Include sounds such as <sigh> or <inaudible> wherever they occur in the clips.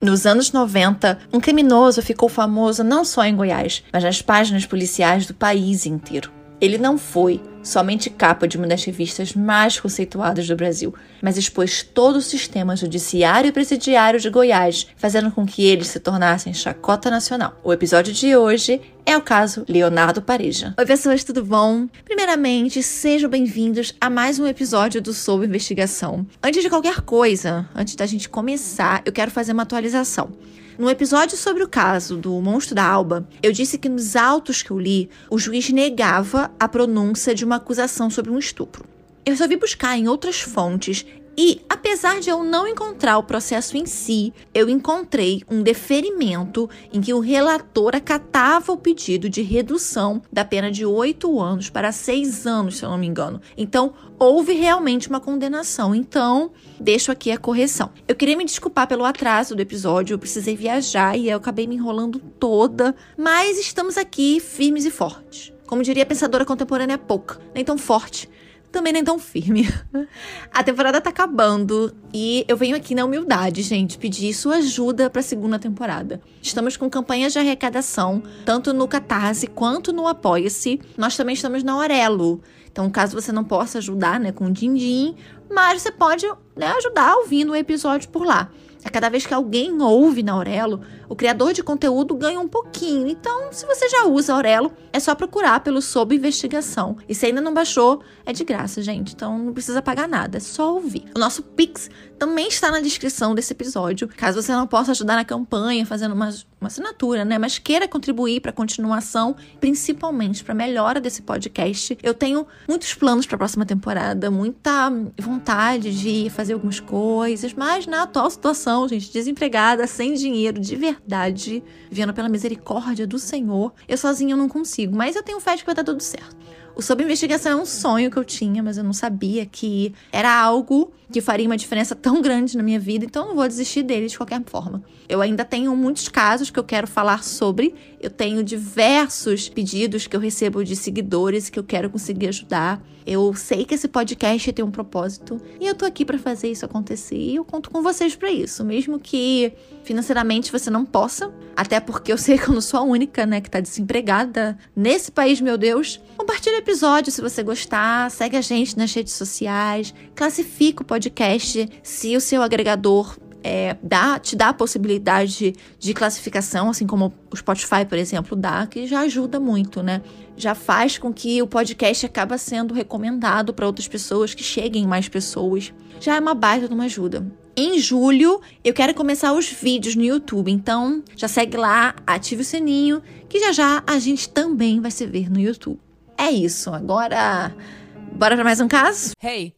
Nos anos 90, um criminoso ficou famoso não só em Goiás, mas nas páginas policiais do país inteiro. Ele não foi somente capa de uma das revistas mais conceituadas do Brasil, mas expôs todo o sistema judiciário e presidiário de Goiás, fazendo com que eles se tornassem chacota nacional. O episódio de hoje é o caso Leonardo Pareja. Oi, pessoas, tudo bom? Primeiramente, sejam bem-vindos a mais um episódio do Sob Investigação. Antes de qualquer coisa, antes da gente começar, eu quero fazer uma atualização. No episódio sobre o caso do monstro da Alba, eu disse que nos autos que eu li, o juiz negava a pronúncia de uma acusação sobre um estupro. Eu resolvi buscar em outras fontes e, apesar de eu não encontrar o processo em si, eu encontrei um deferimento em que o relator acatava o pedido de redução da pena de oito anos para seis anos, se eu não me engano. Então, houve realmente uma condenação. Então, deixo aqui a correção. Eu queria me desculpar pelo atraso do episódio, eu precisei viajar e eu acabei me enrolando toda, mas estamos aqui firmes e fortes. Como diria a pensadora contemporânea pouca, nem tão forte, também nem tão firme. <laughs> A temporada tá acabando e eu venho aqui na humildade, gente, pedir sua ajuda para a segunda temporada. Estamos com campanhas de arrecadação, tanto no Catarse quanto no Apoia-se. Nós também estamos na Aurelo. Então, caso você não possa ajudar, né, com o din-din, mas você pode né, ajudar ouvindo o episódio por lá. A cada vez que alguém ouve na Aurelo, o criador de conteúdo ganha um pouquinho. Então, se você já usa Aurelo, é só procurar pelo Sob Investigação. E se ainda não baixou, é de graça, gente. Então não precisa pagar nada, é só ouvir. O nosso Pix também está na descrição desse episódio. Caso você não possa ajudar na campanha, fazendo uma, uma assinatura, né? Mas queira contribuir para a continuação, principalmente para a melhora desse podcast. Eu tenho muitos planos para a próxima temporada, muita vontade de fazer algumas coisas, mas na atual situação, gente, desempregada, sem dinheiro, de verdade, vendo pela misericórdia do Senhor, eu sozinha não consigo. Mas eu tenho fé de que vai dar tudo certo. O Sob Investigação é um sonho que eu tinha, mas eu não sabia que era algo que faria uma diferença tão grande na minha vida, então eu não vou desistir dele de qualquer forma. Eu ainda tenho muitos casos que eu quero falar sobre, eu tenho diversos pedidos que eu recebo de seguidores que eu quero conseguir ajudar. Eu sei que esse podcast tem um propósito e eu tô aqui para fazer isso acontecer e eu conto com vocês para isso, mesmo que financeiramente você não possa, até porque eu <laughs> sei que eu não sou a única, né, que tá desempregada nesse país, meu Deus. Compartilhe o episódio se você gostar, segue a gente nas redes sociais, classifica o podcast se o seu agregador é, dá, te dá a possibilidade de classificação, assim como o Spotify, por exemplo, dá, que já ajuda muito, né? Já faz com que o podcast acaba sendo recomendado para outras pessoas, que cheguem mais pessoas. Já é uma baita de uma ajuda. Em julho, eu quero começar os vídeos no YouTube, então já segue lá, ative o sininho, que já já a gente também vai se ver no YouTube. É isso, agora bora para mais um caso? Hey!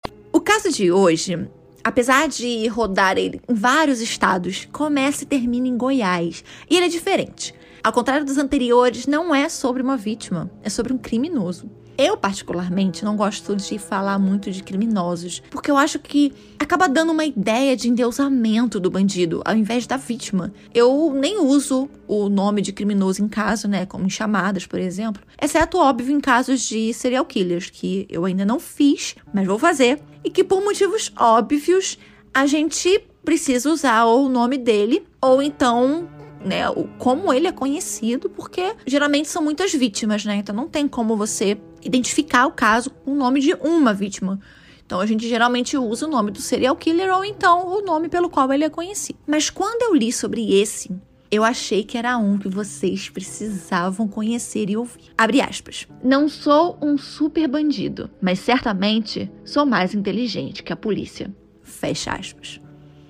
O caso de hoje, apesar de rodar em vários estados, começa e termina em Goiás. E ele é diferente. Ao contrário dos anteriores, não é sobre uma vítima, é sobre um criminoso. Eu, particularmente, não gosto de falar muito de criminosos, porque eu acho que acaba dando uma ideia de endeusamento do bandido, ao invés da vítima. Eu nem uso o nome de criminoso em caso, né, como em chamadas, por exemplo, exceto, óbvio, em casos de serial killers, que eu ainda não fiz, mas vou fazer, e que por motivos óbvios a gente precisa usar o nome dele ou então né, como ele é conhecido, porque geralmente são muitas vítimas, né? Então não tem como você identificar o caso com o nome de uma vítima. Então a gente geralmente usa o nome do serial killer ou então o nome pelo qual ele é conhecido. Mas quando eu li sobre esse, eu achei que era um que vocês precisavam conhecer e ouvir. Abre aspas. Não sou um super bandido, mas certamente sou mais inteligente que a polícia. Fecha aspas.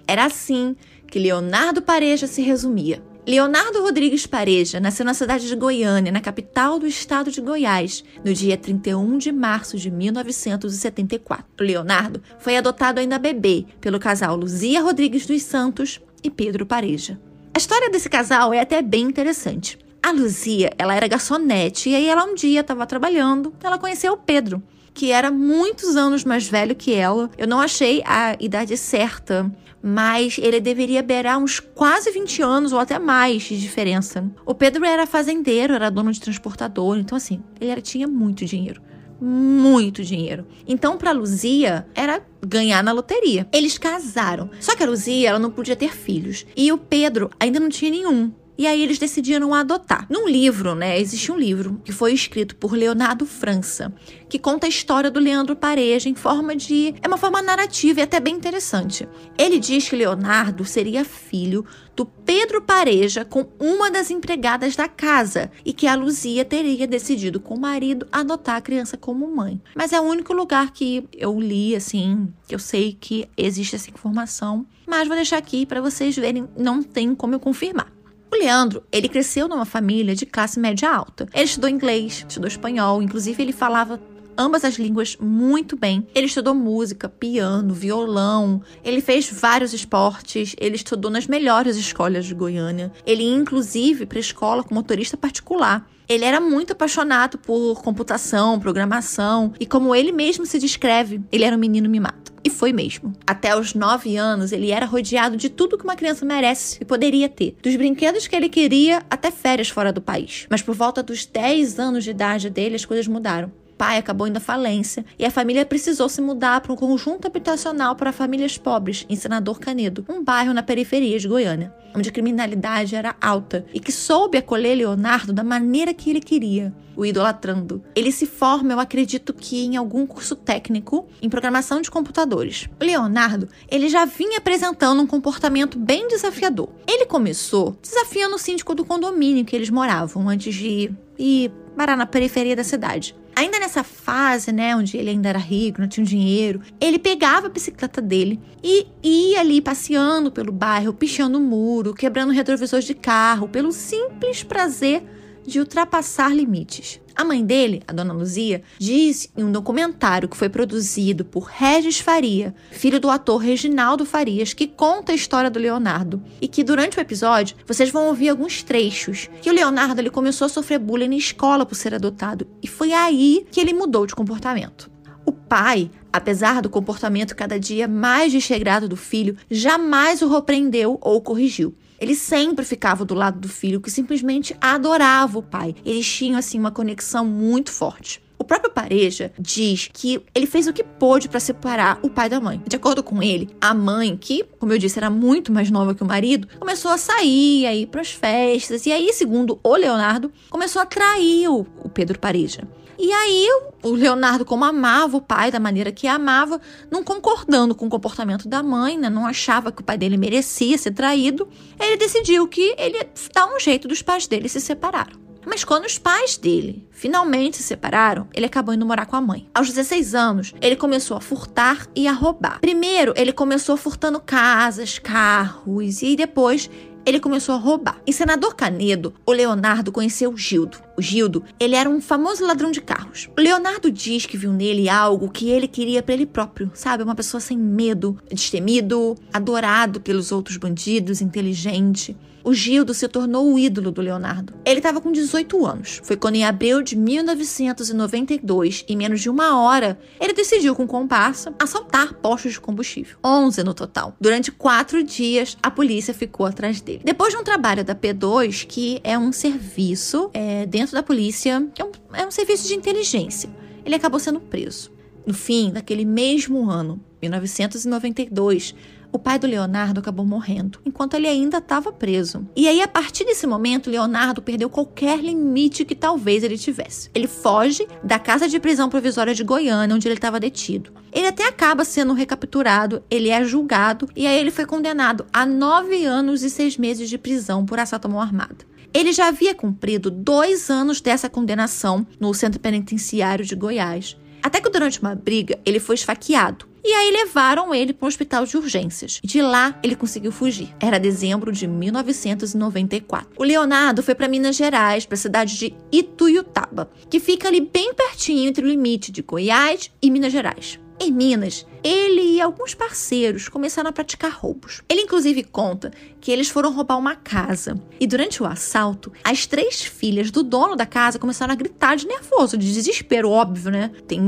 Era assim que Leonardo Pareja se resumia. Leonardo Rodrigues Pareja nasceu na cidade de Goiânia, na capital do estado de Goiás, no dia 31 de março de 1974. Leonardo foi adotado ainda bebê pelo casal Luzia Rodrigues dos Santos e Pedro Pareja. A história desse casal é até bem interessante. A Luzia, ela era garçonete e aí ela um dia estava trabalhando, ela conheceu o Pedro, que era muitos anos mais velho que ela. Eu não achei a idade certa, mas ele deveria beirar uns quase 20 anos ou até mais de diferença. O Pedro era fazendeiro, era dono de transportador, então assim, ele era, tinha muito dinheiro. Muito dinheiro. Então, para Luzia, era ganhar na loteria. Eles casaram. Só que a Luzia, ela não podia ter filhos. E o Pedro ainda não tinha nenhum. E aí eles decidiram adotar. Num livro, né, existe um livro que foi escrito por Leonardo França, que conta a história do Leandro Pareja em forma de é uma forma narrativa e até bem interessante. Ele diz que Leonardo seria filho do Pedro Pareja com uma das empregadas da casa e que a Luzia teria decidido com o marido adotar a criança como mãe. Mas é o único lugar que eu li assim, que eu sei que existe essa informação, mas vou deixar aqui para vocês verem, não tem como eu confirmar. O Leandro, ele cresceu numa família de classe média alta. Ele estudou inglês, estudou espanhol, inclusive ele falava ambas as línguas muito bem. Ele estudou música, piano, violão, ele fez vários esportes, ele estudou nas melhores escolas de Goiânia. Ele inclusive, para escola com motorista particular. Ele era muito apaixonado por computação, programação, e como ele mesmo se descreve, ele era um menino mimado. E foi mesmo. Até os 9 anos, ele era rodeado de tudo que uma criança merece e poderia ter. Dos brinquedos que ele queria até férias fora do país. Mas por volta dos 10 anos de idade dele, as coisas mudaram pai acabou indo à falência e a família precisou se mudar para um conjunto habitacional para famílias pobres em Senador Canedo, um bairro na periferia de Goiânia, onde a criminalidade era alta e que soube acolher Leonardo da maneira que ele queria, o idolatrando. Ele se forma, eu acredito que em algum curso técnico em programação de computadores. O Leonardo, ele já vinha apresentando um comportamento bem desafiador. Ele começou desafiando o síndico do condomínio que eles moravam antes de ir parar na periferia da cidade. Ainda nessa fase, né, onde ele ainda era rico, não tinha dinheiro, ele pegava a bicicleta dele e ia ali passeando pelo bairro, pichando o muro, quebrando retrovisores de carro, pelo simples prazer de ultrapassar limites. A mãe dele, a dona Luzia, diz em um documentário que foi produzido por Regis Faria, filho do ator Reginaldo Farias, que conta a história do Leonardo, e que durante o episódio vocês vão ouvir alguns trechos que o Leonardo ele começou a sofrer bullying na escola por ser adotado, e foi aí que ele mudou de comportamento. O pai, apesar do comportamento cada dia mais desregrado do filho, jamais o repreendeu ou corrigiu. Ele sempre ficava do lado do filho, que simplesmente adorava o pai. Eles tinham, assim, uma conexão muito forte. O próprio Pareja diz que ele fez o que pôde para separar o pai da mãe. De acordo com ele, a mãe, que, como eu disse, era muito mais nova que o marido, começou a sair, a ir para as festas. E aí, segundo o Leonardo, começou a trair o, o Pedro Pareja. E aí o Leonardo, como amava o pai da maneira que amava, não concordando com o comportamento da mãe, né, não achava que o pai dele merecia ser traído, ele decidiu que ele ia dar um jeito dos pais dele se separaram. Mas quando os pais dele finalmente se separaram, ele acabou indo morar com a mãe. Aos 16 anos, ele começou a furtar e a roubar. Primeiro, ele começou furtando casas, carros e depois ele começou a roubar. Em Senador Canedo, o Leonardo conheceu o Gildo. O Gildo, ele era um famoso ladrão de carros. O Leonardo diz que viu nele algo que ele queria para ele próprio, sabe? Uma pessoa sem medo, destemido, adorado pelos outros bandidos, inteligente o Gildo se tornou o ídolo do Leonardo. Ele estava com 18 anos. Foi quando, em abril de 1992, em menos de uma hora, ele decidiu, com comparsa, assaltar postos de combustível. 11 no total. Durante quatro dias, a polícia ficou atrás dele. Depois de um trabalho da P2, que é um serviço é, dentro da polícia, é um, é um serviço de inteligência, ele acabou sendo preso. No fim daquele mesmo ano, 1992, o pai do Leonardo acabou morrendo, enquanto ele ainda estava preso. E aí, a partir desse momento, Leonardo perdeu qualquer limite que talvez ele tivesse. Ele foge da casa de prisão provisória de Goiânia, onde ele estava detido. Ele até acaba sendo recapturado, ele é julgado e aí ele foi condenado a nove anos e seis meses de prisão por assalto à mão armada. Ele já havia cumprido dois anos dessa condenação no centro penitenciário de Goiás. Até que durante uma briga ele foi esfaqueado e aí levaram ele para um hospital de urgências. De lá ele conseguiu fugir. Era dezembro de 1994. O Leonardo foi para Minas Gerais, para a cidade de Ituiutaba, que fica ali bem pertinho entre o limite de Goiás e Minas Gerais. Em Minas, ele e alguns parceiros começaram a praticar roubos. Ele, inclusive, conta que eles foram roubar uma casa. E durante o assalto, as três filhas do dono da casa começaram a gritar de nervoso, de desespero, óbvio, né? Tem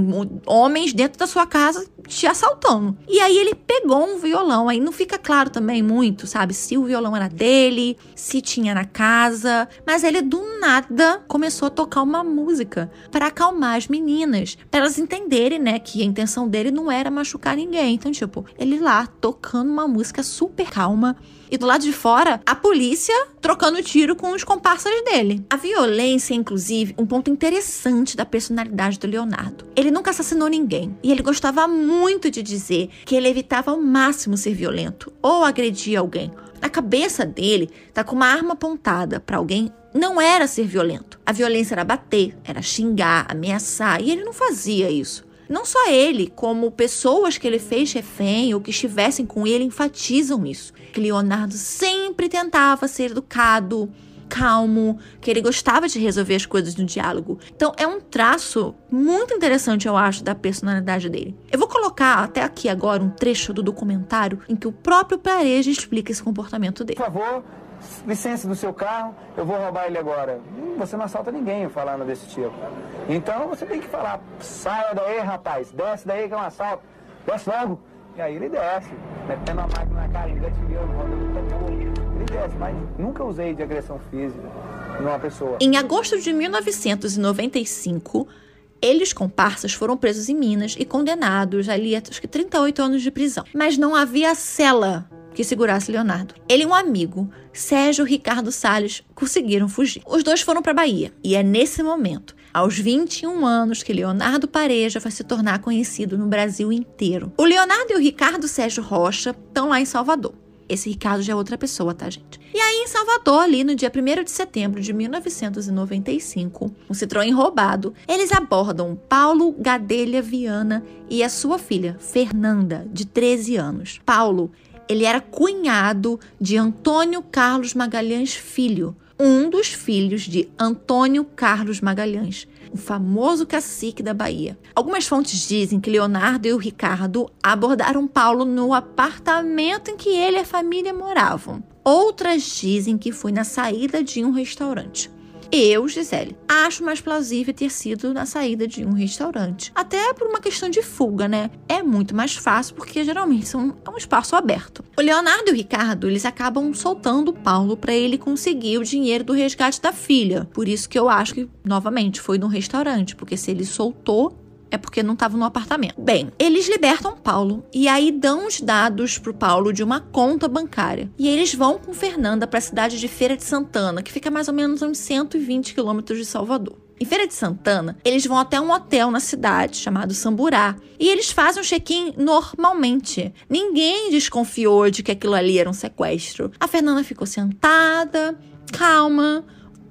homens dentro da sua casa te assaltando. E aí ele pegou um violão. Aí não fica claro também muito, sabe? Se o violão era dele, se tinha na casa. Mas ele do nada começou a tocar uma música para acalmar as meninas, para elas entenderem, né, que a intenção dele não era machucar ninguém. Então, tipo, ele lá tocando uma música super calma e do lado de fora, a polícia trocando tiro com os comparsas dele. A violência inclusive, um ponto interessante da personalidade do Leonardo. Ele nunca assassinou ninguém e ele gostava muito de dizer que ele evitava ao máximo ser violento ou agredir alguém. Na cabeça dele, tá com uma arma apontada para alguém não era ser violento. A violência era bater, era xingar, ameaçar, e ele não fazia isso. Não só ele, como pessoas que ele fez refém ou que estivessem com ele enfatizam isso. Que Leonardo sempre tentava ser educado, calmo, que ele gostava de resolver as coisas no diálogo. Então é um traço muito interessante, eu acho, da personalidade dele. Eu vou colocar até aqui agora um trecho do documentário em que o próprio Pareja explica esse comportamento dele. Por favor, licença do seu carro, eu vou roubar ele agora. Hum, você não assalta ninguém falando desse tipo. Então você tem que falar, saia daí, rapaz, desce daí que é um assalto, desce logo. E aí ele desce, metendo a máquina na cara, engatilhando, rodando o Ele desce, mas nunca usei de agressão física numa pessoa. Em agosto de 1995, eles, comparsas, foram presos em Minas e condenados ali a que 38 anos de prisão. Mas não havia cela que segurasse Leonardo. Ele e um amigo, Sérgio Ricardo Salles, conseguiram fugir. Os dois foram para Bahia e é nesse momento, aos 21 anos, que Leonardo Pareja vai se tornar conhecido no Brasil inteiro. O Leonardo e o Ricardo Sérgio Rocha estão lá em Salvador. Esse Ricardo já é outra pessoa, tá, gente? E aí, em Salvador, ali no dia 1 de setembro de 1995, um Citroën roubado, eles abordam Paulo Gadelha Viana e a sua filha, Fernanda, de 13 anos. Paulo ele era cunhado de Antônio Carlos Magalhães Filho, um dos filhos de Antônio Carlos Magalhães, o famoso cacique da Bahia. Algumas fontes dizem que Leonardo e o Ricardo abordaram Paulo no apartamento em que ele e a família moravam. Outras dizem que foi na saída de um restaurante. Eu, Gisele, acho mais plausível ter sido na saída de um restaurante. Até por uma questão de fuga, né? É muito mais fácil porque geralmente são, é um espaço aberto. O Leonardo e o Ricardo, eles acabam soltando o Paulo para ele conseguir o dinheiro do resgate da filha. Por isso que eu acho que, novamente, foi no restaurante, porque se ele soltou, é porque não estava no apartamento. Bem, eles libertam Paulo e aí dão os dados pro Paulo de uma conta bancária. E eles vão com Fernanda para a cidade de Feira de Santana, que fica mais ou menos uns 120 quilômetros de Salvador. Em Feira de Santana, eles vão até um hotel na cidade chamado Samburá e eles fazem um check-in normalmente. Ninguém desconfiou de que aquilo ali era um sequestro. A Fernanda ficou sentada, calma,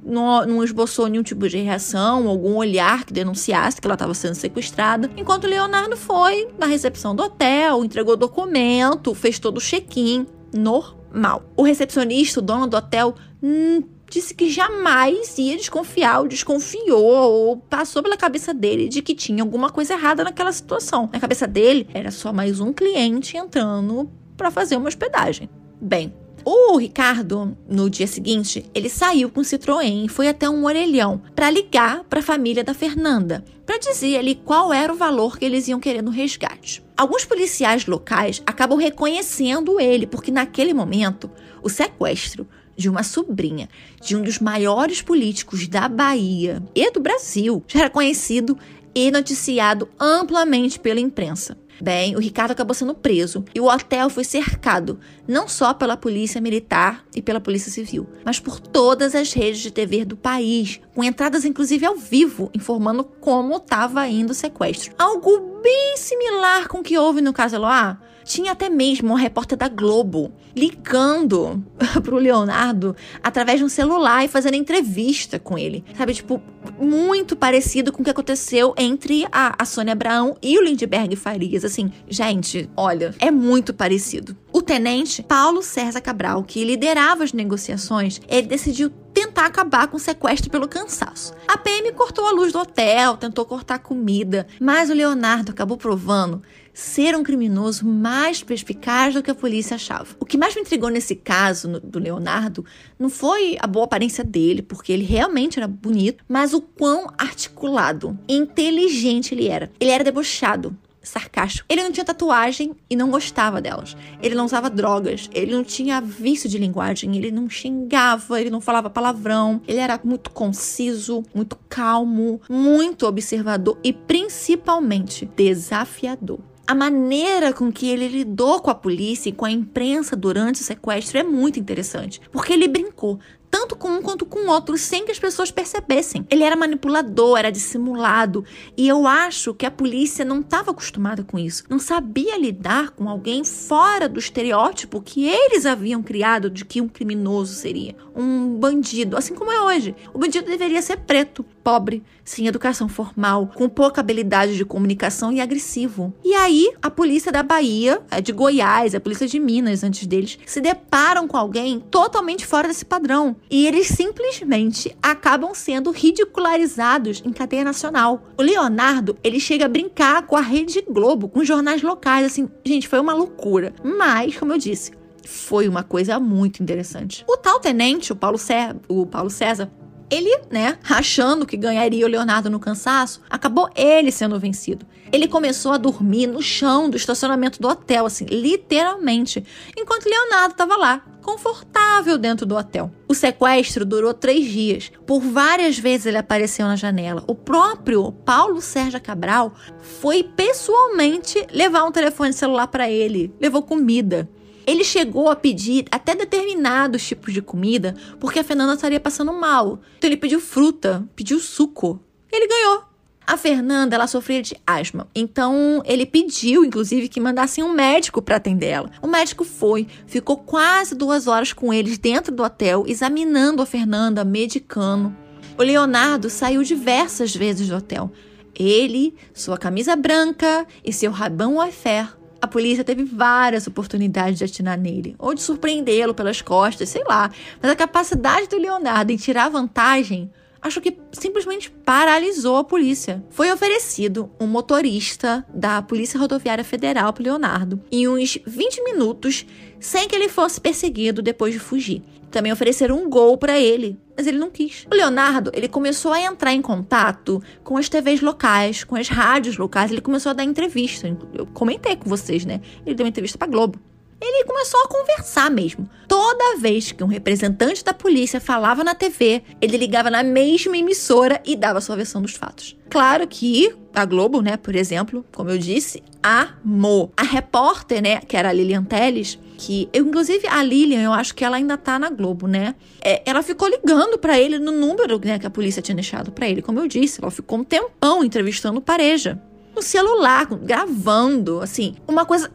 não, não esboçou nenhum tipo de reação, algum olhar que denunciasse que ela estava sendo sequestrada, enquanto Leonardo foi na recepção do hotel, entregou documento, fez todo o check-in normal. O recepcionista, o dono do hotel, hum, disse que jamais ia desconfiar ou desconfiou ou passou pela cabeça dele de que tinha alguma coisa errada naquela situação. Na cabeça dele, era só mais um cliente entrando para fazer uma hospedagem. Bem, o Ricardo, no dia seguinte, ele saiu com o Citroën e foi até um orelhão para ligar para a família da Fernanda, para dizer ali qual era o valor que eles iam querer no resgate. Alguns policiais locais acabam reconhecendo ele, porque naquele momento o sequestro de uma sobrinha de um dos maiores políticos da Bahia e do Brasil já era conhecido e noticiado amplamente pela imprensa. Bem, o Ricardo acabou sendo preso e o hotel foi cercado, não só pela polícia militar e pela polícia civil, mas por todas as redes de TV do país, com entradas inclusive ao vivo, informando como estava indo o sequestro. Algo bem similar com o que houve no caso Eloá. Tinha até mesmo uma repórter da Globo ligando <laughs> pro Leonardo através de um celular e fazendo entrevista com ele. Sabe, tipo, muito parecido com o que aconteceu entre a, a Sônia Abraão e o Lindbergh Farias. Assim, gente, olha, é muito parecido. O tenente Paulo César Cabral, que liderava as negociações, ele decidiu tentar acabar com o sequestro pelo cansaço. A PM cortou a luz do hotel, tentou cortar comida, mas o Leonardo acabou provando ser um criminoso mais perspicaz do que a polícia achava. O que mais me intrigou nesse caso no, do Leonardo não foi a boa aparência dele, porque ele realmente era bonito, mas o quão articulado, inteligente ele era. Ele era debochado sarcástico. Ele não tinha tatuagem e não gostava delas. Ele não usava drogas, ele não tinha vício de linguagem, ele não xingava, ele não falava palavrão. Ele era muito conciso, muito calmo, muito observador e principalmente desafiador. A maneira com que ele lidou com a polícia e com a imprensa durante o sequestro é muito interessante, porque ele brincou tanto com um quanto com o outro, sem que as pessoas percebessem. Ele era manipulador, era dissimulado, e eu acho que a polícia não estava acostumada com isso. Não sabia lidar com alguém fora do estereótipo que eles haviam criado de que um criminoso seria, um bandido, assim como é hoje. O bandido deveria ser preto, pobre, sem educação formal, com pouca habilidade de comunicação e agressivo. E aí, a polícia da Bahia, a de Goiás, a polícia de Minas, antes deles, se deparam com alguém totalmente fora desse padrão e eles simplesmente acabam sendo ridicularizados em cadeia nacional. O Leonardo, ele chega a brincar com a Rede Globo, com jornais locais, assim, gente, foi uma loucura. Mas, como eu disse, foi uma coisa muito interessante. O tal tenente, o Paulo, Cé o Paulo César, ele, né, achando que ganharia o Leonardo no cansaço, acabou ele sendo vencido. Ele começou a dormir no chão do estacionamento do hotel, assim, literalmente, enquanto Leonardo estava lá, confortável dentro do hotel. O sequestro durou três dias. Por várias vezes ele apareceu na janela. O próprio Paulo Sérgio Cabral foi pessoalmente levar um telefone celular para ele, levou comida. Ele chegou a pedir até determinados tipos de comida porque a Fernanda estaria passando mal. Então ele pediu fruta, pediu suco. Ele ganhou. A Fernanda, ela sofria de asma, então ele pediu, inclusive, que mandassem um médico para atender ela. O médico foi, ficou quase duas horas com eles dentro do hotel, examinando a Fernanda, medicando. O Leonardo saiu diversas vezes do hotel. Ele, sua camisa branca e seu rabão Wayfair a polícia teve várias oportunidades de atirar nele, ou de surpreendê-lo pelas costas, sei lá. Mas a capacidade do Leonardo em tirar vantagem acho que simplesmente paralisou a polícia. Foi oferecido um motorista da Polícia Rodoviária Federal para Leonardo em uns 20 minutos, sem que ele fosse perseguido depois de fugir. Também ofereceram um gol para ele, mas ele não quis. O Leonardo, ele começou a entrar em contato com as TVs locais, com as rádios locais, ele começou a dar entrevista. Eu comentei com vocês, né? Ele deu uma entrevista para Globo ele começou a conversar mesmo. Toda vez que um representante da polícia falava na TV, ele ligava na mesma emissora e dava sua versão dos fatos. Claro que a Globo, né, por exemplo, como eu disse, amou. A repórter, né, que era a Lilian Teles, que eu, inclusive a Lilian, eu acho que ela ainda tá na Globo, né? É, ela ficou ligando para ele no número né, que a polícia tinha deixado para ele. Como eu disse, ela ficou um tempão entrevistando o Pareja no celular, gravando, assim, uma coisa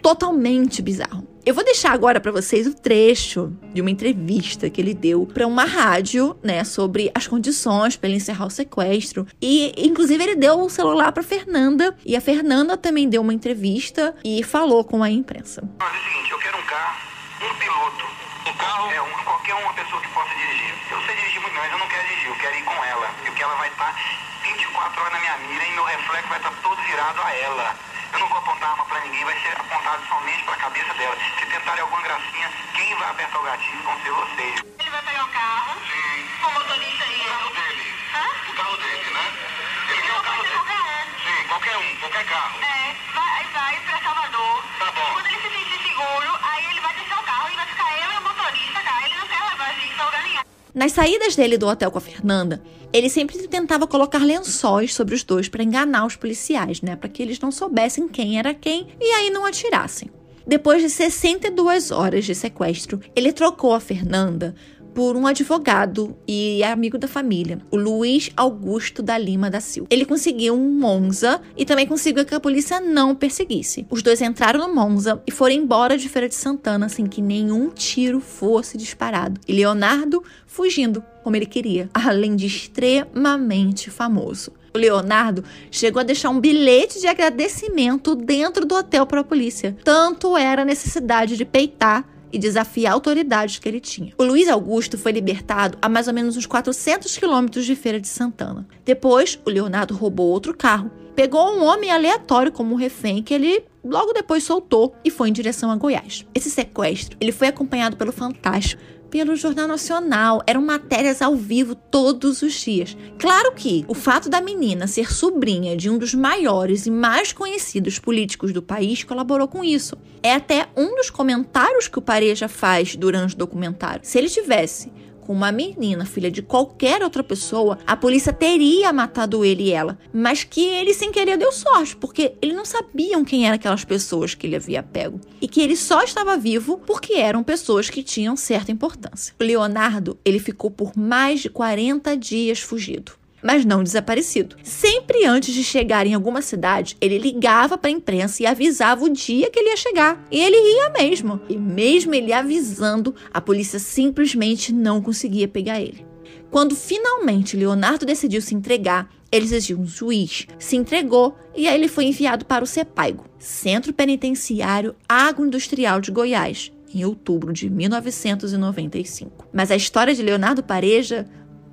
totalmente bizarro. Eu vou deixar agora para vocês o trecho de uma entrevista que ele deu para uma rádio, né, sobre as condições para ele encerrar o sequestro. E inclusive ele deu o celular para Fernanda e a Fernanda também deu uma entrevista e falou com a imprensa. Mas é o seguinte, eu quero um carro, um piloto, um carro é um, qualquer uma pessoa que possa dirigir. Eu sei dirigir muito, mas eu não quero dirigir, eu quero ir com ela, porque ela vai estar 24 horas na minha mira e meu reflexo vai estar todo virado a ela. Eu não vou apontar arma pra ninguém, vai ser apontado somente pra cabeça dela. Se tentarem alguma gracinha, quem vai apertar o gatilho vão ser vocês. Ele vai pegar o carro? Sim. Com o motorista aí? O carro dele. Hã? O carro dele, né? Ele quer o carro dele. Qualquer um. Sim, qualquer um, qualquer carro. É, vai, vai pra Salvador. Tá bom. Quando ele se sentir seguro, aí ele vai deixar o carro e vai ficar eu e o motorista, cara. Ele não quer levar a gente pra lugar nenhum. Nas saídas dele do hotel com a Fernanda, ele sempre tentava colocar lençóis sobre os dois para enganar os policiais, né? Para que eles não soubessem quem era quem e aí não atirassem. Depois de 62 horas de sequestro, ele trocou a Fernanda por um advogado e amigo da família, o Luiz Augusto da Lima da Silva. Ele conseguiu um Monza e também conseguiu que a polícia não perseguisse. Os dois entraram no Monza e foram embora de Feira de Santana sem que nenhum tiro fosse disparado. E Leonardo fugindo como ele queria, além de extremamente famoso. O Leonardo chegou a deixar um bilhete de agradecimento dentro do hotel para a polícia. Tanto era a necessidade de peitar e desafiar autoridades que ele tinha. O Luiz Augusto foi libertado a mais ou menos uns 400 quilômetros de Feira de Santana. Depois, o Leonardo roubou outro carro, pegou um homem aleatório como refém que ele logo depois soltou e foi em direção a Goiás. Esse sequestro, ele foi acompanhado pelo Fantástico, pelo Jornal Nacional. Eram matérias ao vivo todos os dias. Claro que o fato da menina ser sobrinha de um dos maiores e mais conhecidos políticos do país colaborou com isso. É até um dos comentários que o Pareja faz durante o documentário. Se ele tivesse com uma menina, filha de qualquer outra pessoa, a polícia teria matado ele e ela. Mas que ele, sem querer, deu sorte, porque ele não sabiam quem eram aquelas pessoas que ele havia pego. E que ele só estava vivo porque eram pessoas que tinham certa importância. Leonardo, ele ficou por mais de 40 dias fugido mas não desaparecido. Sempre antes de chegar em alguma cidade, ele ligava para a imprensa e avisava o dia que ele ia chegar. E ele ia mesmo. E mesmo ele avisando, a polícia simplesmente não conseguia pegar ele. Quando finalmente Leonardo decidiu se entregar, eles exigiam um juiz, se entregou e aí ele foi enviado para o CEPAIGO, Centro Penitenciário Agroindustrial de Goiás, em outubro de 1995. Mas a história de Leonardo Pareja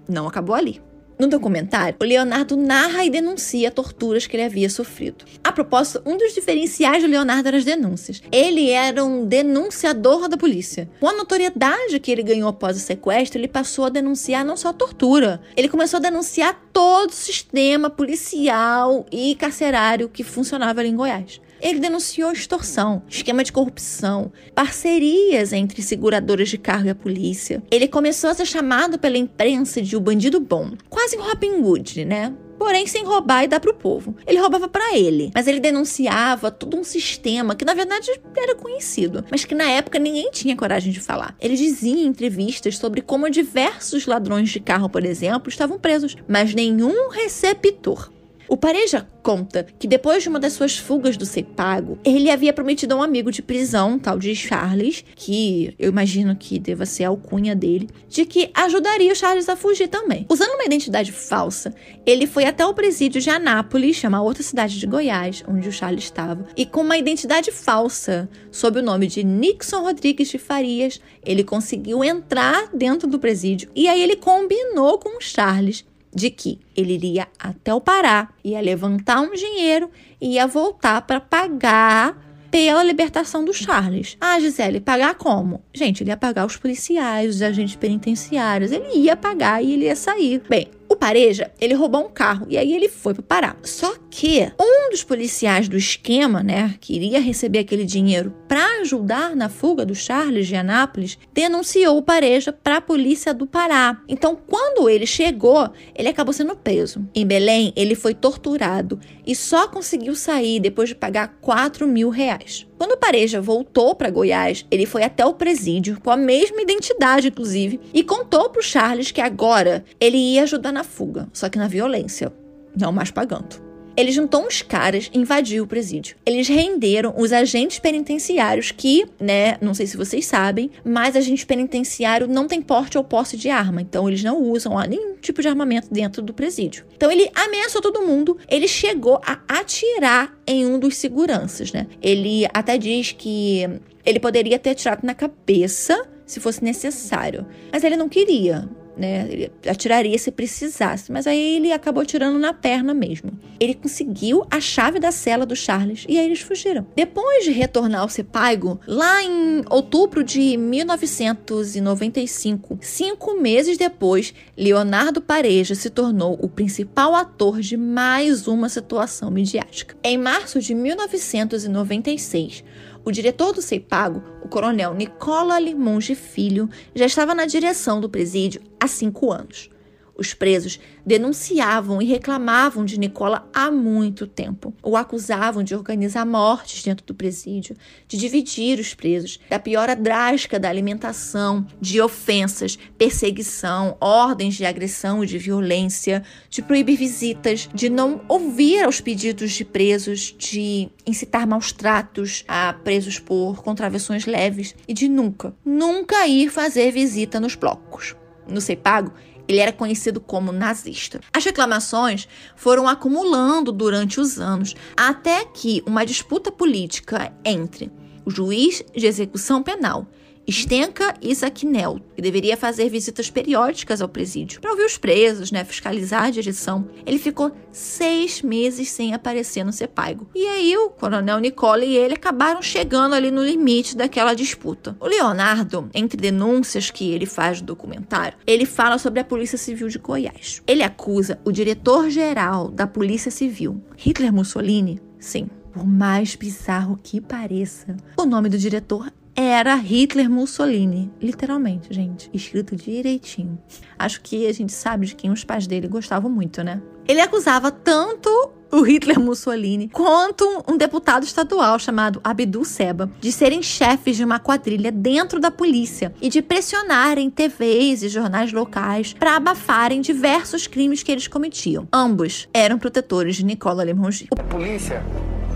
não acabou ali. No documentário, o Leonardo narra e denuncia torturas que ele havia sofrido. A propósito, um dos diferenciais do Leonardo eram as denúncias. Ele era um denunciador da polícia. Com a notoriedade que ele ganhou após o sequestro, ele passou a denunciar não só tortura, ele começou a denunciar todo o sistema policial e carcerário que funcionava ali em Goiás. Ele denunciou extorsão, esquema de corrupção, parcerias entre seguradoras de carro e a polícia. Ele começou a ser chamado pela imprensa de o bandido bom, quase um Robin Hood, né? porém sem roubar e dar pro povo. Ele roubava para ele, mas ele denunciava todo um sistema que na verdade era conhecido, mas que na época ninguém tinha coragem de falar. Ele dizia em entrevistas sobre como diversos ladrões de carro, por exemplo, estavam presos, mas nenhum receptor. O Pareja conta que depois de uma das suas fugas do Cepago, ele havia prometido a um amigo de prisão, tal de Charles, que eu imagino que deva ser a alcunha dele, de que ajudaria o Charles a fugir também. Usando uma identidade falsa, ele foi até o presídio de Anápolis, uma outra cidade de Goiás, onde o Charles estava, e com uma identidade falsa, sob o nome de Nixon Rodrigues de Farias, ele conseguiu entrar dentro do presídio e aí ele combinou com o Charles de que ele iria até o Pará, ia levantar um dinheiro e ia voltar para pagar pela libertação do Charles. Ah, Gisele, pagar como? Gente, ele ia pagar os policiais, os agentes penitenciários, ele ia pagar e ele ia sair. Bem, o Pareja, ele roubou um carro e aí ele foi para Pará. Só que um dos policiais do esquema, né, que iria receber aquele dinheiro para ajudar na fuga do Charles de Anápolis, denunciou o Pareja para a polícia do Pará. Então, quando ele chegou, ele acabou sendo preso. Em Belém, ele foi torturado e só conseguiu sair depois de pagar 4 mil reais. Quando Pareja voltou para Goiás, ele foi até o presídio, com a mesma identidade, inclusive, e contou para o Charles que agora ele ia ajudar na fuga, só que na violência, não mais pagando. Ele juntou uns caras e invadiu o presídio. Eles renderam os agentes penitenciários que, né, não sei se vocês sabem, mas agente penitenciário não tem porte ou posse de arma, então eles não usam nenhum tipo de armamento dentro do presídio. Então ele ameaçou todo mundo, ele chegou a atirar em um dos seguranças, né? Ele até diz que ele poderia ter atirado na cabeça se fosse necessário, mas ele não queria né? Atiraria se precisasse, mas aí ele acabou atirando na perna mesmo. Ele conseguiu a chave da cela do Charles e aí eles fugiram. Depois de retornar ao Sepaigo, lá em outubro de 1995, cinco meses depois, Leonardo Pareja se tornou o principal ator de mais uma situação midiática. Em março de 1996, o diretor do CEPAGO, o coronel Nicola Limonge Filho, já estava na direção do presídio há cinco anos. Os presos denunciavam e reclamavam de Nicola há muito tempo. O acusavam de organizar mortes dentro do presídio, de dividir os presos, da piora drástica da alimentação, de ofensas, perseguição, ordens de agressão e de violência, de proibir visitas, de não ouvir aos pedidos de presos, de incitar maus tratos a presos por contravenções leves e de nunca, nunca ir fazer visita nos blocos. No CEPAGO, ele era conhecido como nazista. As reclamações foram acumulando durante os anos, até que uma disputa política entre o juiz de execução penal Stenka Isaknel, que deveria fazer visitas periódicas ao presídio para ouvir os presos, né, fiscalizar a direção. Ele ficou seis meses sem aparecer no Sepaigo. E aí o coronel Nicole e ele acabaram chegando ali no limite daquela disputa. O Leonardo, entre denúncias que ele faz no documentário, ele fala sobre a Polícia Civil de Goiás. Ele acusa o diretor-geral da Polícia Civil, Hitler Mussolini, sim, por mais bizarro que pareça, o nome do diretor era Hitler Mussolini. Literalmente, gente. Escrito direitinho. Acho que a gente sabe de quem os pais dele gostavam muito, né? Ele acusava tanto o Hitler Mussolini quanto um deputado estadual chamado Abdul Seba de serem chefes de uma quadrilha dentro da polícia e de pressionarem TVs e jornais locais para abafarem diversos crimes que eles cometiam. Ambos eram protetores de Nicola Lemongi. A polícia,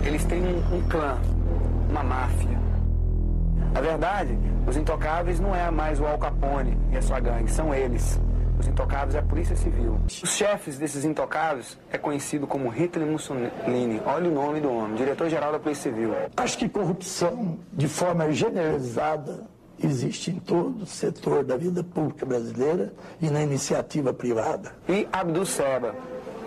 eles têm um clã, uma máfia. Na verdade, os intocáveis não é mais o Al Capone e a sua gangue, são eles. Os intocáveis é a polícia civil. Os chefes desses intocáveis é conhecido como Hitler Mussolini. Olha o nome do homem, diretor-geral da Polícia Civil. Acho que corrupção, de forma generalizada, existe em todo o setor da vida pública brasileira e na iniciativa privada. E Abdul Seba,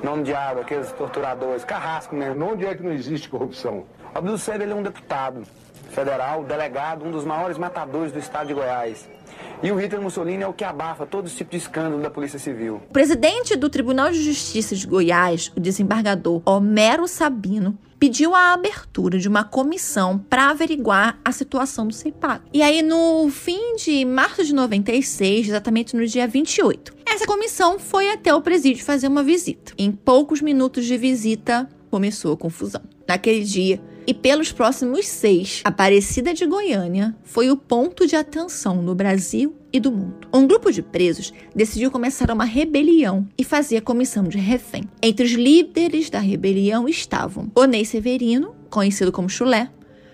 nome de água, aqueles torturadores, carrasco mesmo. Onde é que não existe corrupção? Abdul Seba ele é um deputado federal, delegado, um dos maiores matadores do estado de Goiás. E o Hitler Mussolini é o que abafa todo esse tipo de escândalo da Polícia Civil. O presidente do Tribunal de Justiça de Goiás, o desembargador Homero Sabino, pediu a abertura de uma comissão para averiguar a situação do CEPAC. E aí, no fim de março de 96, exatamente no dia 28, essa comissão foi até o presídio fazer uma visita. Em poucos minutos de visita, começou a confusão. Naquele dia, e pelos próximos seis, Aparecida de Goiânia foi o ponto de atenção no Brasil e do mundo. Um grupo de presos decidiu começar uma rebelião e fazer a comissão de refém. Entre os líderes da rebelião estavam Onei Severino, conhecido como Chulé,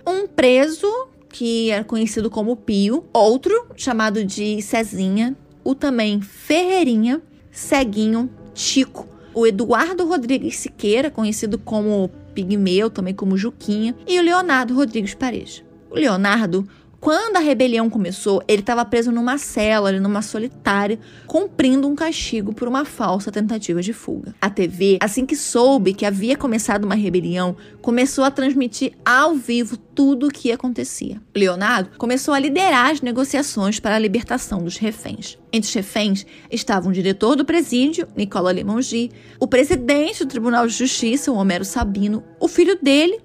um preso que era conhecido como Pio, outro chamado de Cezinha, o também Ferreirinha, Ceguinho, Chico, o Eduardo Rodrigues Siqueira, conhecido como Pigmeu, também como Juquinha, e o Leonardo Rodrigues Paredes. O Leonardo, quando a rebelião começou, ele estava preso numa cela, numa solitária, cumprindo um castigo por uma falsa tentativa de fuga. A TV, assim que soube que havia começado uma rebelião, começou a transmitir ao vivo tudo o que acontecia. Leonardo começou a liderar as negociações para a libertação dos reféns. Entre os reféns estavam o diretor do presídio, Nicola Limongi, o presidente do Tribunal de Justiça, o Homero Sabino, o filho dele,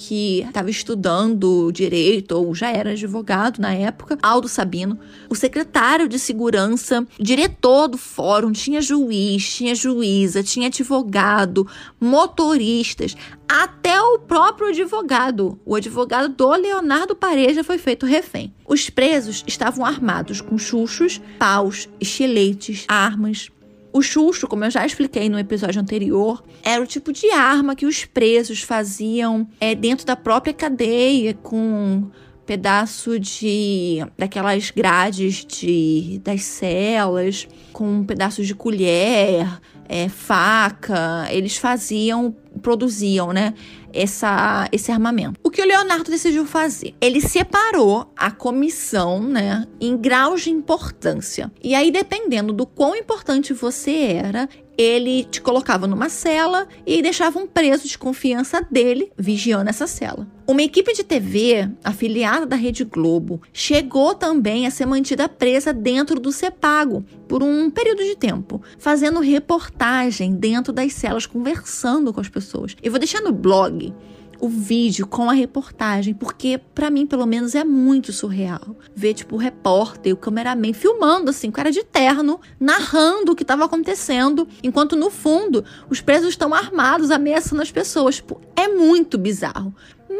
que estava estudando direito ou já era advogado na época, Aldo Sabino, o secretário de segurança, diretor do fórum, tinha juiz, tinha juíza, tinha advogado, motoristas, até o próprio advogado. O advogado do Leonardo Pareja foi feito refém. Os presos estavam armados com chuchos, paus, estiletes, armas, o chucho, como eu já expliquei no episódio anterior, era o tipo de arma que os presos faziam é, dentro da própria cadeia, com pedaço de daquelas grades de das celas, com pedaços de colher, é, faca. Eles faziam, produziam, né? Essa, esse armamento. O que o Leonardo decidiu fazer? Ele separou a comissão, né, em graus de importância. E aí, dependendo do quão importante você era, ele te colocava numa cela e deixava um preso de confiança dele vigiando essa cela. Uma equipe de TV afiliada da Rede Globo chegou também a ser mantida presa dentro do CEPAGO por um período de tempo, fazendo reportagem dentro das celas, conversando com as pessoas. Eu vou deixar no blog o vídeo com a reportagem, porque para mim, pelo menos, é muito surreal. Ver, tipo, o repórter, o cameraman filmando, assim, o cara de terno, narrando o que estava acontecendo, enquanto no fundo os presos estão armados, ameaçando as pessoas. Tipo, é muito bizarro.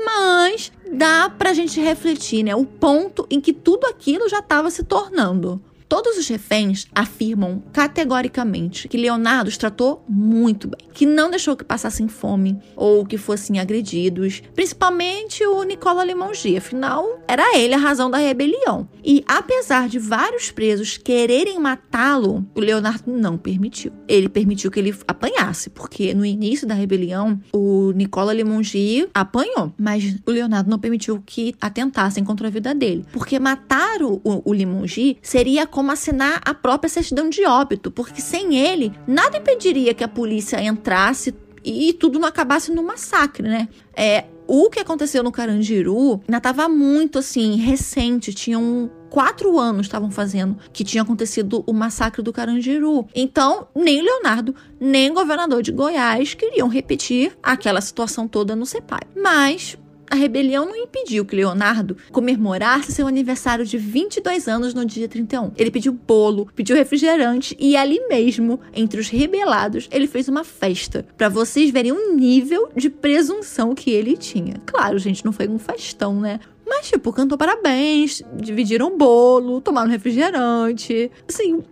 Mas dá pra gente refletir, né? O ponto em que tudo aquilo já estava se tornando. Todos os reféns afirmam categoricamente que Leonardo os tratou muito bem, que não deixou que passassem fome ou que fossem agredidos, principalmente o Nicola Limongi, afinal era ele a razão da rebelião. E apesar de vários presos quererem matá-lo, o Leonardo não permitiu. Ele permitiu que ele apanhasse, porque no início da rebelião o Nicola Limongi apanhou, mas o Leonardo não permitiu que atentassem contra a vida dele, porque matar o, o Limongi seria como assinar a própria certidão de óbito, porque sem ele, nada impediria que a polícia entrasse e tudo não acabasse no massacre, né? É, o que aconteceu no Carandiru ainda estava muito assim, recente, tinham quatro anos estavam fazendo que tinha acontecido o massacre do Carandiru. Então, nem Leonardo, nem governador de Goiás queriam repetir aquela situação toda no CEPAI. Mas a rebelião não impediu que Leonardo comemorasse seu aniversário de 22 anos no dia 31. Ele pediu bolo, pediu refrigerante e ali mesmo, entre os rebelados, ele fez uma festa para vocês verem o nível de presunção que ele tinha. Claro, gente, não foi um festão, né? Mas, tipo, cantou parabéns, dividiram bolo, tomaram refrigerante. Assim,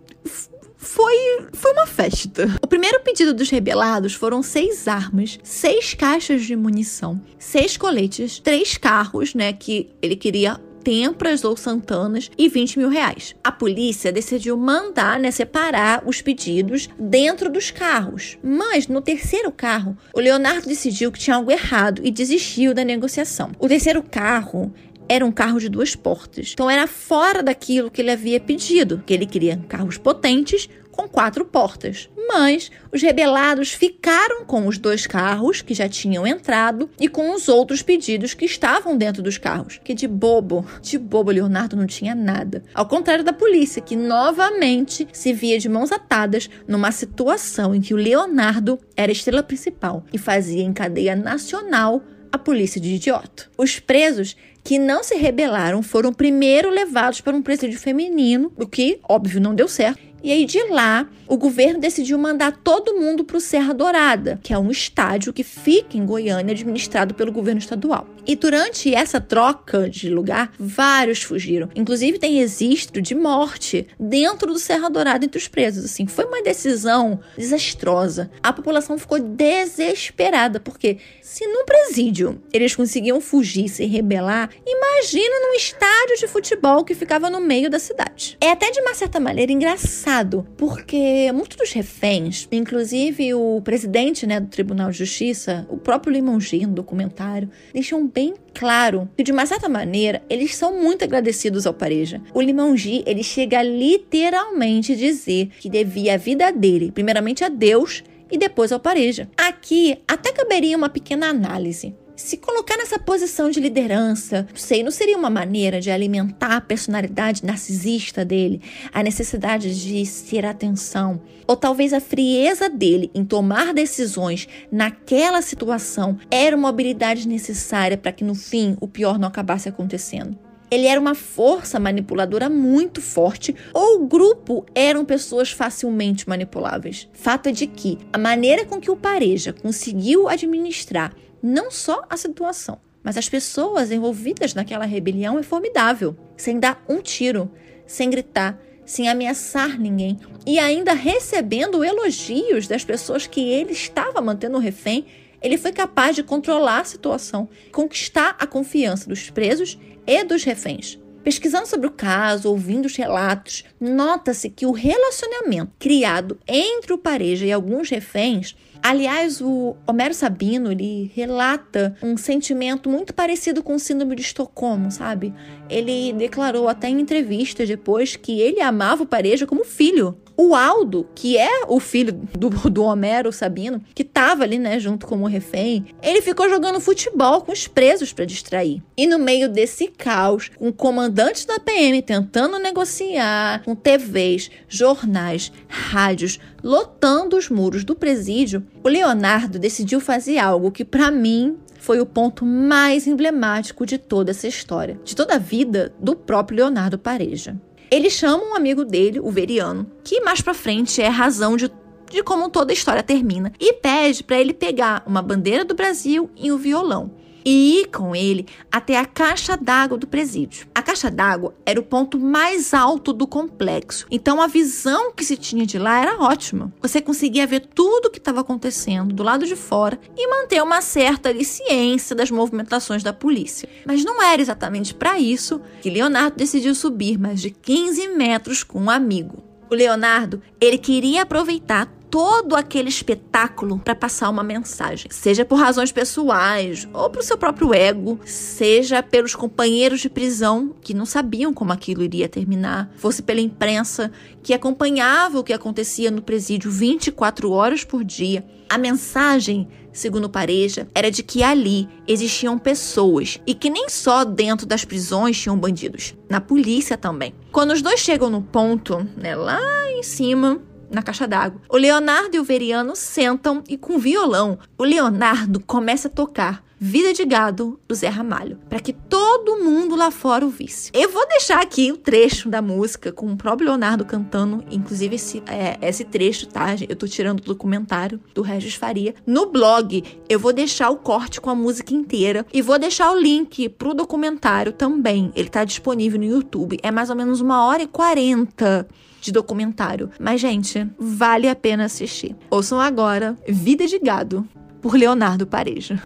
foi, foi uma festa. O primeiro pedido dos rebelados foram seis armas, seis caixas de munição, seis coletes, três carros, né? Que ele queria Tempras ou Santanas e 20 mil reais. A polícia decidiu mandar né, separar os pedidos dentro dos carros. Mas no terceiro carro, o Leonardo decidiu que tinha algo errado e desistiu da negociação. O terceiro carro era um carro de duas portas. Então era fora daquilo que ele havia pedido, que ele queria carros potentes com quatro portas. Mas os rebelados ficaram com os dois carros que já tinham entrado e com os outros pedidos que estavam dentro dos carros. Que de bobo, de bobo, Leonardo não tinha nada. Ao contrário da polícia, que novamente se via de mãos atadas numa situação em que o Leonardo era estrela principal e fazia em cadeia nacional a polícia de idiota. Os presos que não se rebelaram foram primeiro levados para um presídio feminino, o que, óbvio, não deu certo. E aí de lá, o governo decidiu mandar todo mundo para o Serra Dourada, que é um estádio que fica em Goiânia, administrado pelo governo estadual. E durante essa troca de lugar, vários fugiram. Inclusive tem registro de morte dentro do Serra Dourada entre os presos. Assim, foi uma decisão desastrosa. A população ficou desesperada porque se num presídio eles conseguiam fugir, se rebelar, imagina num estádio de futebol que ficava no meio da cidade. É até de uma certa maneira engraçado, porque muitos dos reféns, inclusive o presidente né, do Tribunal de Justiça, o próprio Limongi, no documentário, deixam bem claro que de uma certa maneira eles são muito agradecidos ao Pareja. O Limongi, ele chega a literalmente dizer que devia a vida dele, primeiramente a Deus e depois ao Pareja. Aqui até caberia uma pequena análise. Se colocar nessa posição de liderança, não sei, não seria uma maneira de alimentar a personalidade narcisista dele, a necessidade de ser atenção, ou talvez a frieza dele em tomar decisões naquela situação era uma habilidade necessária para que no fim o pior não acabasse acontecendo ele era uma força manipuladora muito forte ou o grupo eram pessoas facilmente manipuláveis. Fato é de que a maneira com que o Pareja conseguiu administrar não só a situação, mas as pessoas envolvidas naquela rebelião é formidável, sem dar um tiro, sem gritar, sem ameaçar ninguém e ainda recebendo elogios das pessoas que ele estava mantendo refém ele foi capaz de controlar a situação, conquistar a confiança dos presos e dos reféns. Pesquisando sobre o caso, ouvindo os relatos, nota-se que o relacionamento criado entre o Pareja e alguns reféns Aliás, o Homero Sabino ele relata um sentimento muito parecido com o síndrome de Estocolmo, sabe? Ele declarou até em entrevistas depois que ele amava o Pareja como filho. O Aldo, que é o filho do, do Homero Sabino, que estava ali, né, junto com o refém, ele ficou jogando futebol com os presos para distrair. E no meio desse caos, com comandantes da PM tentando negociar, com TVs, jornais, rádios lotando os muros do presídio, o Leonardo decidiu fazer algo que, para mim, foi o ponto mais emblemático de toda essa história, de toda a vida do próprio Leonardo Pareja. Ele chama um amigo dele, o Veriano, que mais pra frente é a razão de, de como toda a história termina, e pede para ele pegar uma bandeira do Brasil e um violão. E ir com ele até a caixa d'água do presídio. A caixa d'água era o ponto mais alto do complexo, então a visão que se tinha de lá era ótima. Você conseguia ver tudo o que estava acontecendo do lado de fora e manter uma certa ciência das movimentações da polícia. Mas não era exatamente para isso que Leonardo decidiu subir mais de 15 metros com um amigo. O Leonardo, ele queria aproveitar todo aquele espetáculo para passar uma mensagem, seja por razões pessoais ou para o seu próprio ego, seja pelos companheiros de prisão que não sabiam como aquilo iria terminar, fosse pela imprensa que acompanhava o que acontecia no presídio 24 horas por dia. A mensagem segundo Pareja, era de que ali existiam pessoas e que nem só dentro das prisões tinham bandidos, na polícia também. Quando os dois chegam no ponto, né, lá em cima, na caixa d'água. O Leonardo e o Veriano sentam e com violão, o Leonardo começa a tocar Vida de Gado do Zé Ramalho, para que todo mundo lá fora o visse. Eu vou deixar aqui o trecho da música com o próprio Leonardo cantando, inclusive esse, é, esse trecho, tá? Eu tô tirando do documentário do Regis Faria. No blog, eu vou deixar o corte com a música inteira e vou deixar o link pro documentário também. Ele tá disponível no YouTube. É mais ou menos uma hora e quarenta de documentário. Mas, gente, vale a pena assistir. Ouçam agora Vida de Gado, por Leonardo Pareja.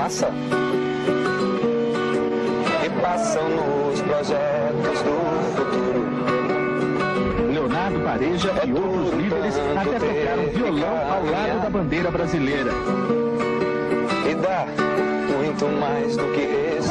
Massa e passam nos projetos do futuro. Leonardo Pareja e outros líderes até tocaram violão ao lado da bandeira brasileira. E dá muito mais do que esse.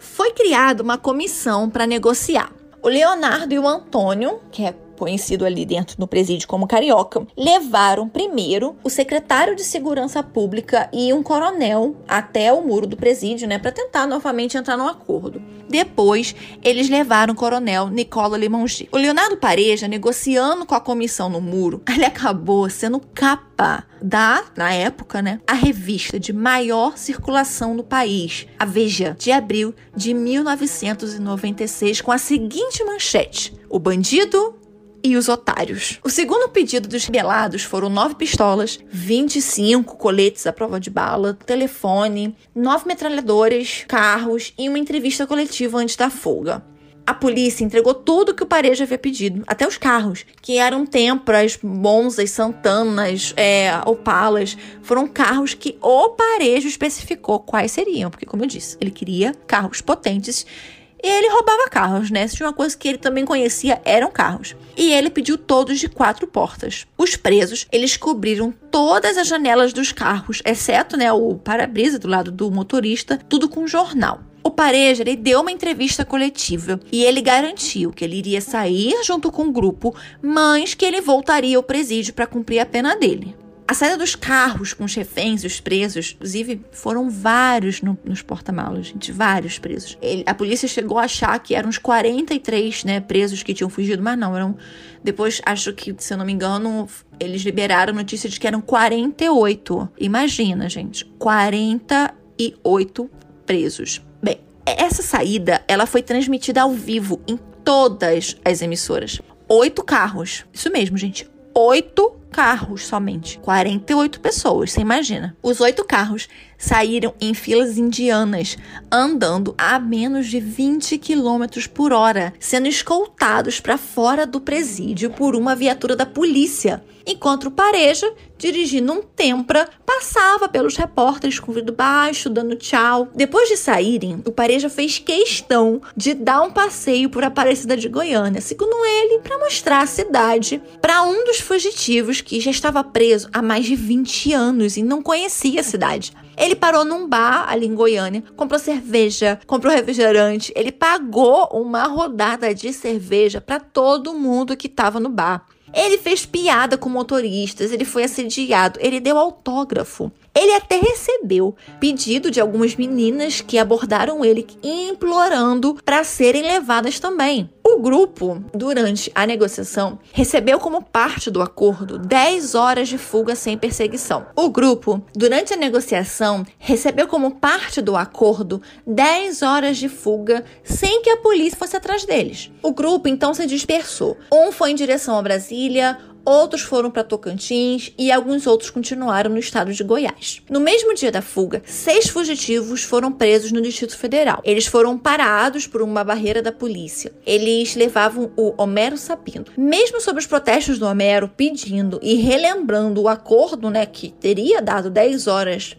Foi criada uma comissão para negociar. O Leonardo e o Antônio, que é conhecido ali dentro no presídio como Carioca, levaram primeiro o secretário de Segurança Pública e um coronel até o muro do presídio, né, para tentar novamente entrar num acordo. Depois, eles levaram o coronel Nicola Limongi. O Leonardo Pareja, negociando com a comissão no muro, <laughs> ele acabou sendo capa da, na época, né, a revista de maior circulação no país, a Veja, de abril de 1996, com a seguinte manchete: O bandido e os otários. O segundo pedido dos rebelados foram nove pistolas, 25 coletes à prova de bala, telefone, nove metralhadoras, carros e uma entrevista coletiva antes da folga. A polícia entregou tudo que o Pareja havia pedido, até os carros, que eram Tempras, Monzas, Santanas, é, Opalas. Foram carros que o Parejo especificou quais seriam, porque, como eu disse, ele queria carros potentes e ele roubava carros, né? Se uma coisa que ele também conhecia, eram carros. E ele pediu todos de quatro portas. Os presos, eles cobriram todas as janelas dos carros, exceto, né, o para-brisa do lado do motorista, tudo com jornal. O Pareja ele deu uma entrevista coletiva e ele garantiu que ele iria sair junto com o grupo, mas que ele voltaria ao presídio para cumprir a pena dele. A saída dos carros com os reféns e os presos, inclusive, foram vários no, nos porta-malas, gente, vários presos. Ele, a polícia chegou a achar que eram uns 43 né, presos que tinham fugido, mas não, eram. Depois, acho que, se eu não me engano, eles liberaram notícia de que eram 48. Imagina, gente, 48 presos. Bem, essa saída ela foi transmitida ao vivo em todas as emissoras. Oito carros. Isso mesmo, gente. Oito carros somente. 48 pessoas, você imagina. Os oito carros saíram em filas indianas, andando a menos de 20 km por hora, sendo escoltados para fora do presídio por uma viatura da polícia, enquanto o Pareja, dirigindo um Tempra, passava pelos repórteres com vidro baixo, dando tchau. Depois de saírem, o Pareja fez questão de dar um passeio por Aparecida de Goiânia, segundo ele, para mostrar a cidade para um dos fugitivos que já estava preso há mais de 20 anos e não conhecia a cidade. Ele parou num bar ali em Goiânia, comprou cerveja, comprou refrigerante, ele pagou uma rodada de cerveja para todo mundo que estava no bar. Ele fez piada com motoristas, ele foi assediado, ele deu autógrafo. Ele até recebeu pedido de algumas meninas que abordaram ele implorando para serem levadas também. O grupo, durante a negociação, recebeu como parte do acordo 10 horas de fuga sem perseguição. O grupo, durante a negociação, recebeu como parte do acordo 10 horas de fuga sem que a polícia fosse atrás deles. O grupo então se dispersou. Um foi em direção a Brasília, outros foram para Tocantins e alguns outros continuaram no estado de Goiás. No mesmo dia da fuga, seis fugitivos foram presos no Distrito Federal. Eles foram parados por uma barreira da polícia. Eles levavam o Homero Sapino. Mesmo sob os protestos do Homero pedindo e relembrando o acordo, né, que teria dado 10 horas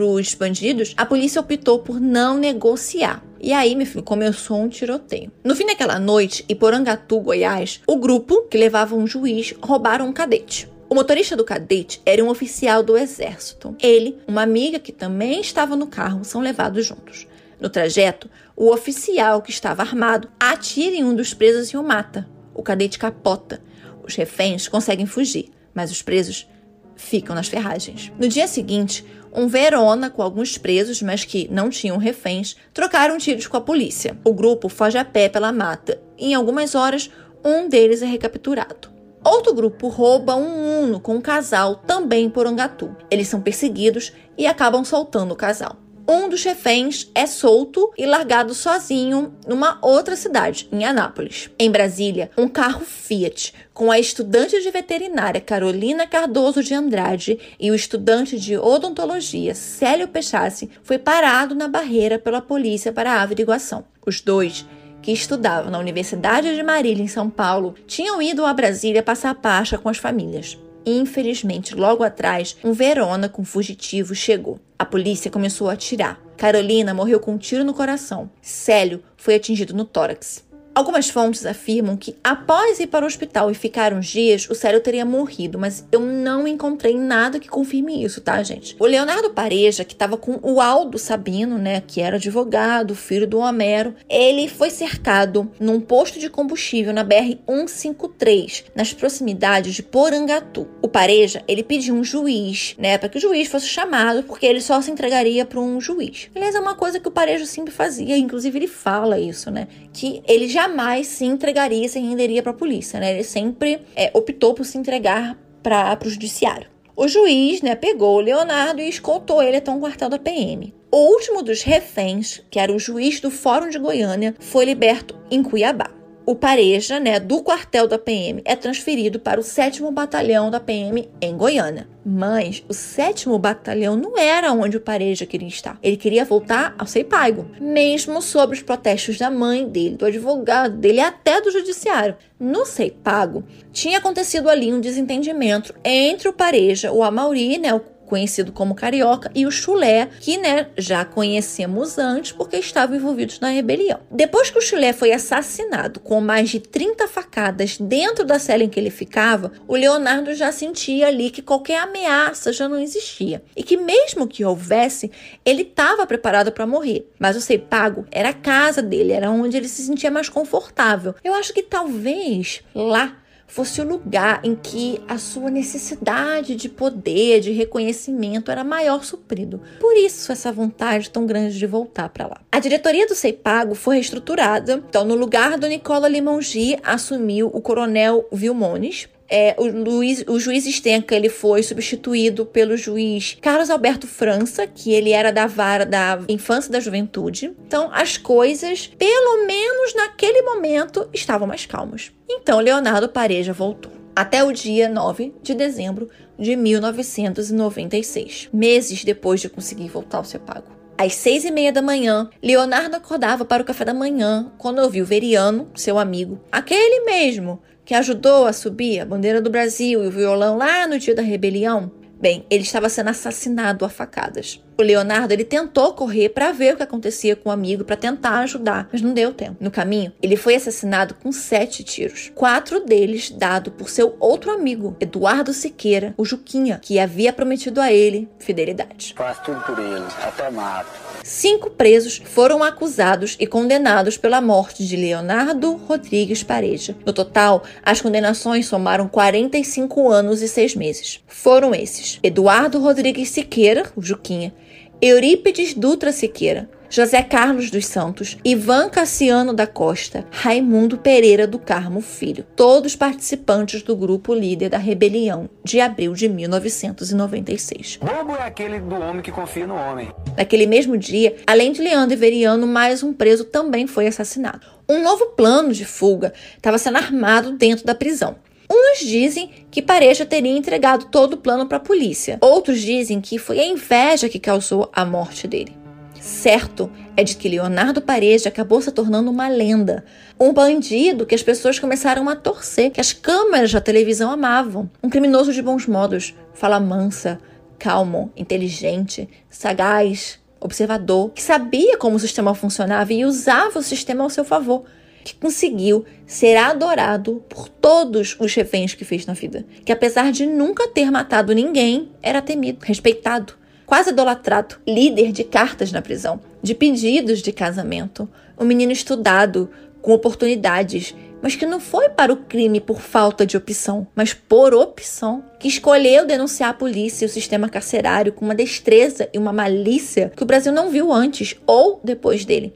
os bandidos, a polícia optou por não negociar. E aí, meu filho, começou um tiroteio. No fim daquela noite, em Porangatu, Goiás, o grupo que levava um juiz roubaram um cadete. O motorista do cadete era um oficial do exército. Ele, uma amiga que também estava no carro, são levados juntos. No trajeto, o oficial que estava armado atira em um dos presos e o mata. O cadete capota. Os reféns conseguem fugir, mas os presos ficam nas ferragens. No dia seguinte, um Verona com alguns presos, mas que não tinham reféns, trocaram tiros com a polícia. O grupo foge a pé pela mata. Em algumas horas, um deles é recapturado. Outro grupo rouba um Uno com um casal também por Angatu. Eles são perseguidos e acabam soltando o casal. Um dos reféns é solto e largado sozinho numa outra cidade, em Anápolis. Em Brasília, um carro Fiat com a estudante de veterinária Carolina Cardoso de Andrade e o estudante de odontologia Célio Pechassi foi parado na barreira pela polícia para a averiguação. Os dois que estudavam na Universidade de Marília, em São Paulo, tinham ido a Brasília passar a Páscoa com as famílias. Infelizmente, logo atrás, um Verona com fugitivo chegou. A polícia começou a atirar. Carolina morreu com um tiro no coração. Célio foi atingido no tórax. Algumas fontes afirmam que, após ir para o hospital e ficar uns dias, o Célio teria morrido, mas eu não encontrei nada que confirme isso, tá, gente? O Leonardo Pareja, que estava com o Aldo Sabino, né, que era advogado, filho do Homero, ele foi cercado num posto de combustível na BR-153, nas proximidades de Porangatu. O Pareja, ele pediu um juiz, né, para que o juiz fosse chamado, porque ele só se entregaria para um juiz. Aliás, é uma coisa que o Pareja sempre fazia, inclusive ele fala isso, né, que ele já jamais se entregaria, se renderia para a polícia, né? Ele sempre é, optou por se entregar para o judiciário. O juiz, né, pegou o Leonardo e escoltou ele até um quartel da PM. O último dos reféns, que era o juiz do Fórum de Goiânia, foi liberto em Cuiabá o Pareja, né, do quartel da PM, é transferido para o 7 Batalhão da PM em Goiânia. Mas o 7 Batalhão não era onde o Pareja queria estar. Ele queria voltar ao Seipago, mesmo sob os protestos da mãe dele, do advogado dele até do judiciário. No Seipago, tinha acontecido ali um desentendimento entre o Pareja, o Amauri, né, o conhecido como Carioca, e o Chulé, que né, já conhecemos antes porque estavam envolvidos na rebelião. Depois que o Chulé foi assassinado com mais de 30 facadas dentro da cela em que ele ficava, o Leonardo já sentia ali que qualquer ameaça já não existia e que mesmo que houvesse, ele estava preparado para morrer. Mas o Seipago era a casa dele, era onde ele se sentia mais confortável. Eu acho que talvez lá fosse o lugar em que a sua necessidade de poder, de reconhecimento era maior suprido. Por isso essa vontade tão grande de voltar para lá. A diretoria do Seipago foi reestruturada. Então, no lugar do Nicola Limongi, assumiu o coronel Vilmones, é, o, Luiz, o juiz Stenka ele foi substituído pelo juiz Carlos Alberto França, que ele era da vara da infância e da juventude. Então, as coisas, pelo menos naquele momento, estavam mais calmas. Então, Leonardo Pareja voltou. Até o dia 9 de dezembro de 1996, meses depois de conseguir voltar ao seu pago. Às seis e meia da manhã, Leonardo acordava para o café da manhã quando ouviu Veriano, seu amigo, aquele mesmo que ajudou a subir a bandeira do Brasil e o violão lá no dia da rebelião, bem, ele estava sendo assassinado a facadas. O Leonardo ele tentou correr para ver o que acontecia com o amigo, para tentar ajudar, mas não deu tempo. No caminho, ele foi assassinado com sete tiros, quatro deles dados por seu outro amigo, Eduardo Siqueira, o Juquinha, que havia prometido a ele fidelidade. Faz tudo por ele, até mato. Cinco presos foram acusados e condenados pela morte de Leonardo Rodrigues Pareja. No total, as condenações somaram 45 anos e seis meses. Foram esses: Eduardo Rodrigues Siqueira, o Juquinha, Eurípides Dutra Siqueira, José Carlos dos Santos, Ivan Cassiano da Costa, Raimundo Pereira do Carmo Filho, todos participantes do grupo líder da rebelião de abril de 1996. Bobo é aquele do homem que confia no homem. Naquele mesmo dia, além de Leandro Iveriano, mais um preso também foi assassinado. Um novo plano de fuga estava sendo armado dentro da prisão. Uns dizem que Pareja teria entregado todo o plano para a polícia. Outros dizem que foi a inveja que causou a morte dele. Certo é de que Leonardo Pareja acabou se tornando uma lenda, um bandido que as pessoas começaram a torcer, que as câmeras da televisão amavam, um criminoso de bons modos, fala mansa, calmo, inteligente, sagaz, observador, que sabia como o sistema funcionava e usava o sistema ao seu favor, que conseguiu ser adorado por todos os reféns que fez na vida, que apesar de nunca ter matado ninguém, era temido, respeitado, quase idolatrado, líder de cartas na prisão, de pedidos de casamento, um menino estudado, com oportunidades, mas que não foi para o crime por falta de opção, mas por opção, que escolheu denunciar a polícia e o sistema carcerário com uma destreza e uma malícia que o Brasil não viu antes ou depois dele.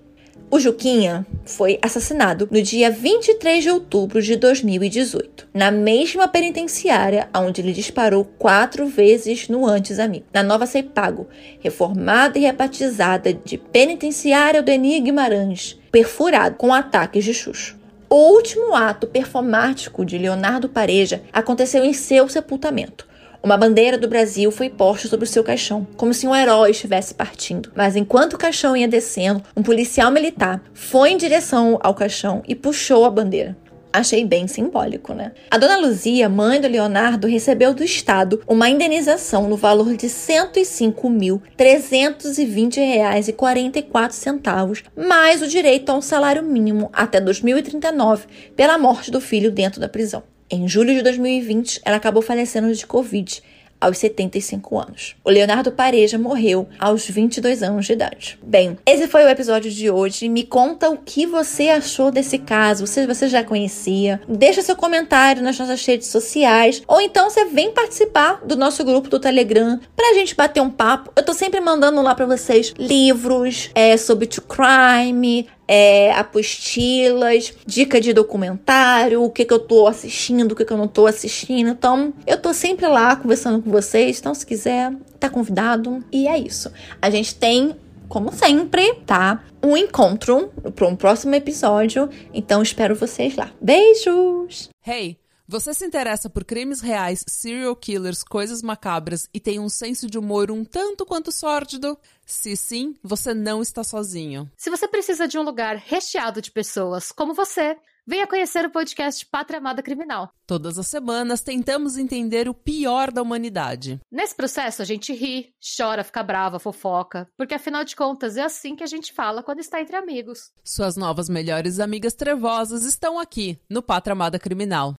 O Juquinha foi assassinado no dia 23 de outubro de 2018, na mesma penitenciária onde ele disparou quatro vezes no antes amigo, na nova Ceipago, reformada e rebatizada de Penitenciária Denis Guimarães, perfurado com ataques de chucho. O último ato performático de Leonardo Pareja aconteceu em seu sepultamento. Uma bandeira do Brasil foi posta sobre o seu caixão, como se um herói estivesse partindo. Mas enquanto o caixão ia descendo, um policial militar foi em direção ao caixão e puxou a bandeira. Achei bem simbólico, né? A dona Luzia, mãe do Leonardo, recebeu do Estado uma indenização no valor de R$ 105.320,44, mais o direito a um salário mínimo até 2039 pela morte do filho dentro da prisão. Em julho de 2020, ela acabou falecendo de Covid aos 75 anos. O Leonardo Pareja morreu aos 22 anos de idade. Bem, esse foi o episódio de hoje. Me conta o que você achou desse caso. Se você já conhecia, deixa seu comentário nas nossas redes sociais ou então você vem participar do nosso grupo do Telegram pra gente bater um papo. Eu tô sempre mandando lá para vocês livros é, sobre true crime, é, apostilas, dica de documentário, o que, que eu tô assistindo, o que, que eu não tô assistindo. Então, eu tô sempre lá conversando com vocês. Então, se quiser, tá convidado. E é isso. A gente tem como sempre, tá? Um encontro para um próximo episódio. Então espero vocês lá. Beijos! Hey! Você se interessa por crimes reais, serial killers, coisas macabras e tem um senso de humor um tanto quanto sórdido? Se sim, você não está sozinho. Se você precisa de um lugar recheado de pessoas como você, venha conhecer o podcast Pátria Amada Criminal. Todas as semanas tentamos entender o pior da humanidade. Nesse processo a gente ri, chora, fica brava, fofoca, porque afinal de contas é assim que a gente fala quando está entre amigos. Suas novas melhores amigas trevosas estão aqui no Pátria Amada Criminal.